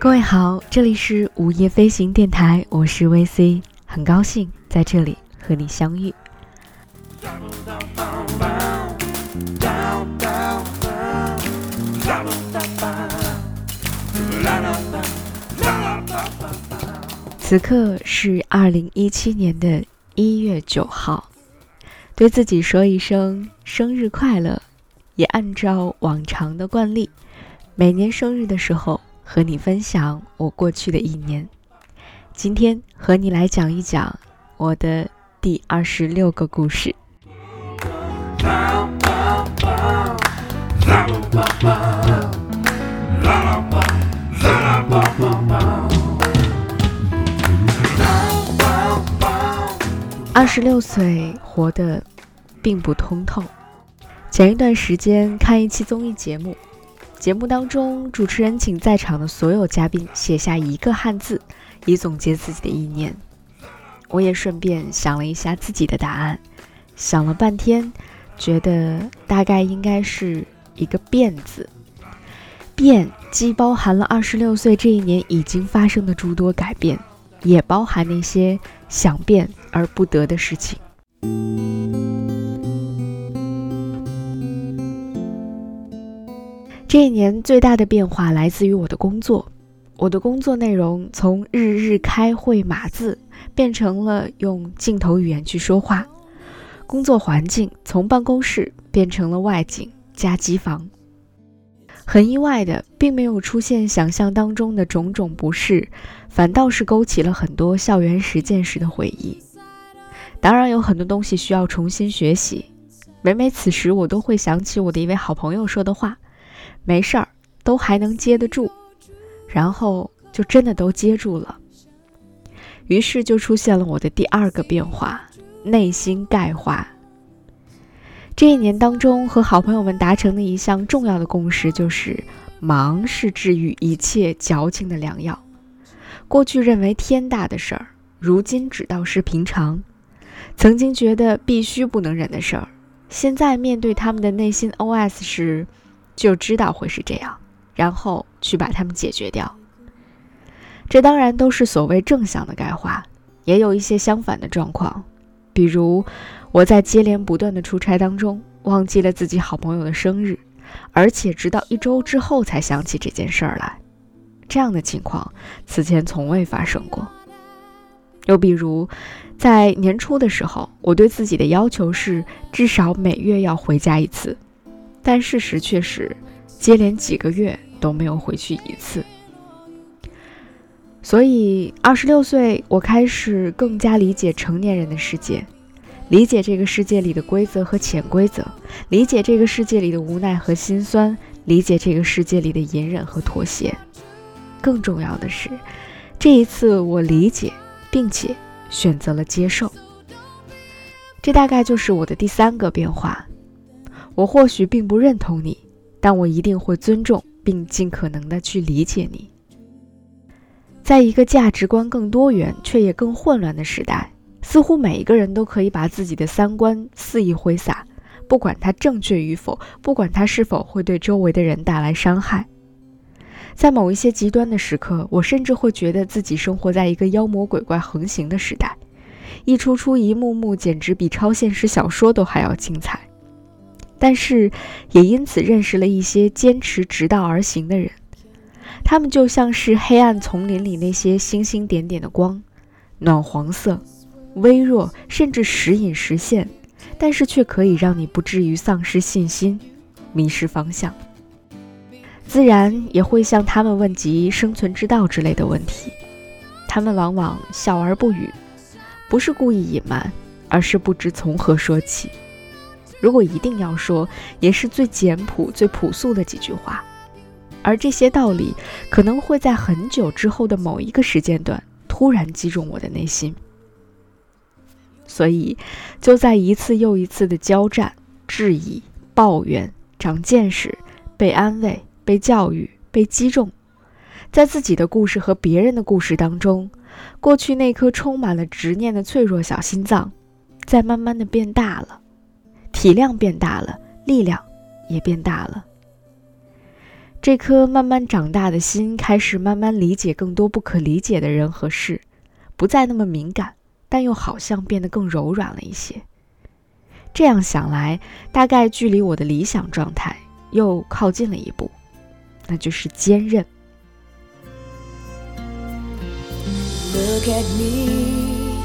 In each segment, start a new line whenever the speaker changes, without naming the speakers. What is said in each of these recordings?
各位好，这里是午夜飞行电台，我是 VC，很高兴在这里和你相遇。此刻是二零一七年的一月九号，对自己说一声生日快乐，也按照往常的惯例，每年生日的时候和你分享我过去的一年。今天和你来讲一讲我的第二十六个故事。二十六岁活得并不通透。前一段时间看一期综艺节目，节目当中主持人请在场的所有嘉宾写下一个汉字，以总结自己的意念。我也顺便想了一下自己的答案，想了半天，觉得大概应该是一个“变”字。变既包含了二十六岁这一年已经发生的诸多改变，也包含那些想变而不得的事情。这一年最大的变化来自于我的工作，我的工作内容从日日开会码字变成了用镜头语言去说话，工作环境从办公室变成了外景加机房。很意外的，并没有出现想象当中的种种不适，反倒是勾起了很多校园实践时的回忆。当然，有很多东西需要重新学习。每每此时，我都会想起我的一位好朋友说的话：“没事儿，都还能接得住。”然后就真的都接住了。于是就出现了我的第二个变化——内心钙化。这一年当中，和好朋友们达成的一项重要的共识就是，忙是治愈一切矫情的良药。过去认为天大的事儿，如今只道是平常；曾经觉得必须不能忍的事儿，现在面对他们的内心 OS 时，就知道会是这样，然后去把它们解决掉。这当然都是所谓正向的钙化，也有一些相反的状况，比如。我在接连不断的出差当中，忘记了自己好朋友的生日，而且直到一周之后才想起这件事儿来。这样的情况此前从未发生过。又比如，在年初的时候，我对自己的要求是至少每月要回家一次，但事实却是接连几个月都没有回去一次。所以，二十六岁，我开始更加理解成年人的世界。理解这个世界里的规则和潜规则，理解这个世界里的无奈和心酸，理解这个世界里的隐忍和妥协。更重要的是，这一次我理解并且选择了接受。这大概就是我的第三个变化。我或许并不认同你，但我一定会尊重并尽可能的去理解你。在一个价值观更多元却也更混乱的时代。似乎每一个人都可以把自己的三观肆意挥洒，不管它正确与否，不管它是否会对周围的人带来伤害。在某一些极端的时刻，我甚至会觉得自己生活在一个妖魔鬼怪横行的时代，一出出、一幕幕，简直比超现实小说都还要精彩。但是，也因此认识了一些坚持直道而行的人，他们就像是黑暗丛林里那些星星点点的光，暖黄色。微弱，甚至时隐时现，但是却可以让你不至于丧失信心、迷失方向。自然也会向他们问及生存之道之类的问题，他们往往笑而不语，不是故意隐瞒，而是不知从何说起。如果一定要说，也是最简朴、最朴素的几句话，而这些道理可能会在很久之后的某一个时间段突然击中我的内心。所以，就在一次又一次的交战、质疑、抱怨、长见识、被安慰、被教育、被击中，在自己的故事和别人的故事当中，过去那颗充满了执念的脆弱小心脏，在慢慢的变大了，体量变大了，力量也变大了。这颗慢慢长大的心开始慢慢理解更多不可理解的人和事，不再那么敏感，但又好像变得更柔软了一些。这样想来，大概距离我的理想状态又靠近了一步，那就是坚韧。
Look at me.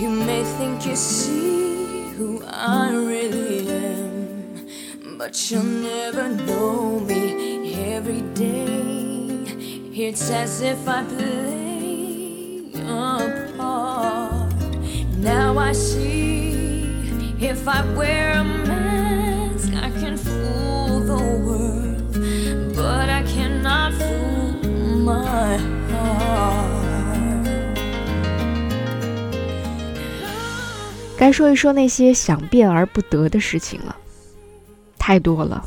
You may think you see who I really am, but you'll never know me every day. It's as if I play a part. Now I see if I wear a mask, I can fool the world, but I cannot fool my heart.
该说一说那些想变而不得的事情了，太多了。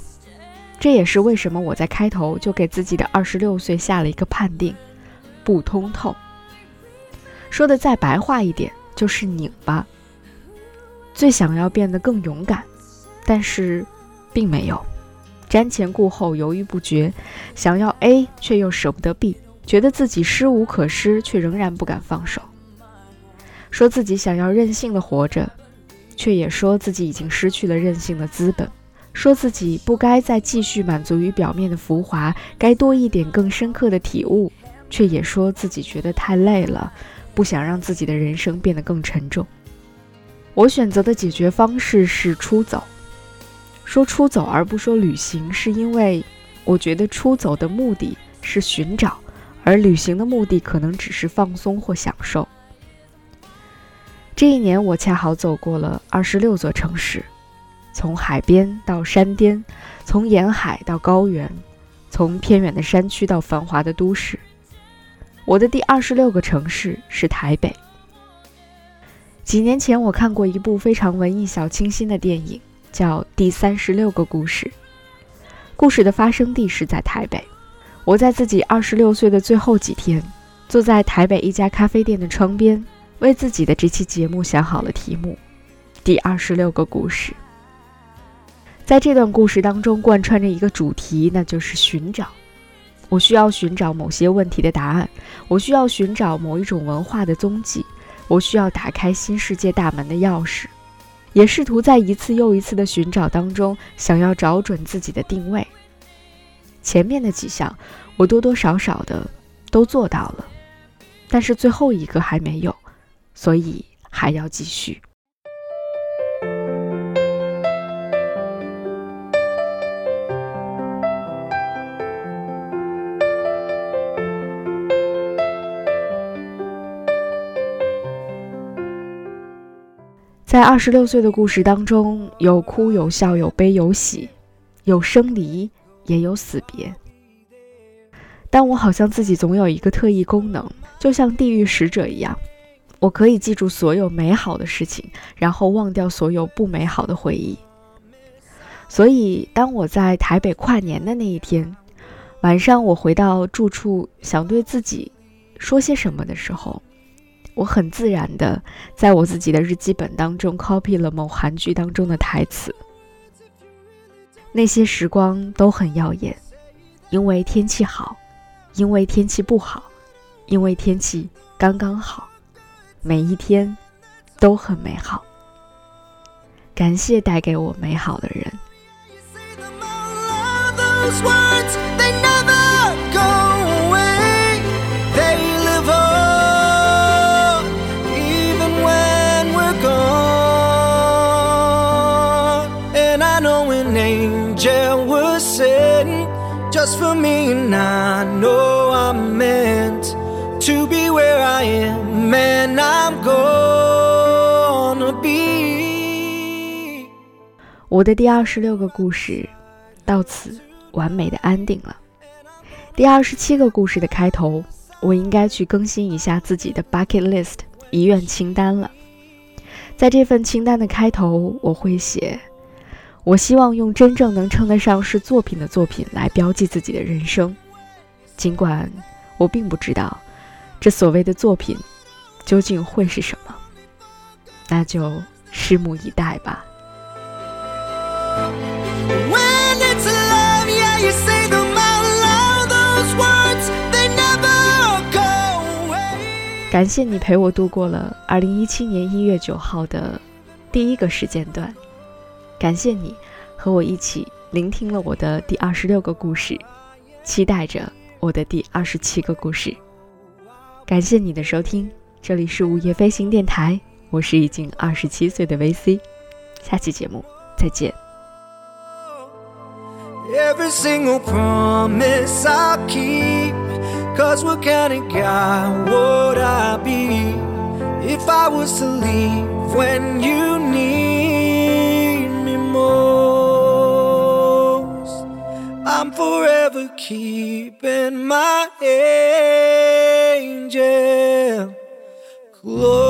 这也是为什么我在开头就给自己的二十六岁下了一个判定：不通透。说的再白话一点，就是拧巴。最想要变得更勇敢，但是并没有，瞻前顾后，犹豫不决，想要 A 却又舍不得 B，觉得自己失无可失，却仍然不敢放手。说自己想要任性的活着，却也说自己已经失去了任性的资本；说自己不该再继续满足于表面的浮华，该多一点更深刻的体悟，却也说自己觉得太累了，不想让自己的人生变得更沉重。我选择的解决方式是出走。说出走而不说旅行，是因为我觉得出走的目的是寻找，而旅行的目的可能只是放松或享受。这一年，我恰好走过了二十六座城市，从海边到山巅，从沿海到高原，从偏远的山区到繁华的都市。我的第二十六个城市是台北。几年前，我看过一部非常文艺小清新的电影，叫《第三十六个故事》。故事的发生地是在台北。我在自己二十六岁的最后几天，坐在台北一家咖啡店的窗边。为自己的这期节目想好了题目，第二十六个故事。在这段故事当中，贯穿着一个主题，那就是寻找。我需要寻找某些问题的答案，我需要寻找某一种文化的踪迹，我需要打开新世界大门的钥匙，也试图在一次又一次的寻找当中，想要找准自己的定位。前面的几项，我多多少少的都做到了，但是最后一个还没有。所以还要继续。在二十六岁的故事当中，有哭有笑，有悲有喜，有生离，也有死别。但我好像自己总有一个特异功能，就像地狱使者一样。我可以记住所有美好的事情，然后忘掉所有不美好的回忆。所以，当我在台北跨年的那一天晚上，我回到住处，想对自己说些什么的时候，我很自然的在我自己的日记本当中 copy 了某韩剧当中的台词。那些时光都很耀眼，因为天气好，因为天气不好，因为天气刚刚好。每一天都很美好，感谢带给我美好的人。
Angel was sent just for me, and I know I'm meant to be where I am, and I'm gonna be.
我的第二十六个故事到此完美的安定了。第二十七个故事的开头，我应该去更新一下自己的 bucket list 遗愿清单了。在这份清单的开头，我会写：我希望用真正能称得上是作品的作品来标记自己的人生，尽管我并不知道这所谓的作品究竟会是什么，那就拭目以待吧。感谢你陪我度过了二零一七年一月九号的第一个时间段，感谢你和我一起聆听了我的第二十六个故事，期待着我的第二十七个故事。感谢你的收听，这里是午夜飞行电台，我是已经二十七岁的 VC，下期节目再见。
Every single promise I'll keep. Cause what kind of guy would I be if I was to leave when you I'm forever keeping my angel close.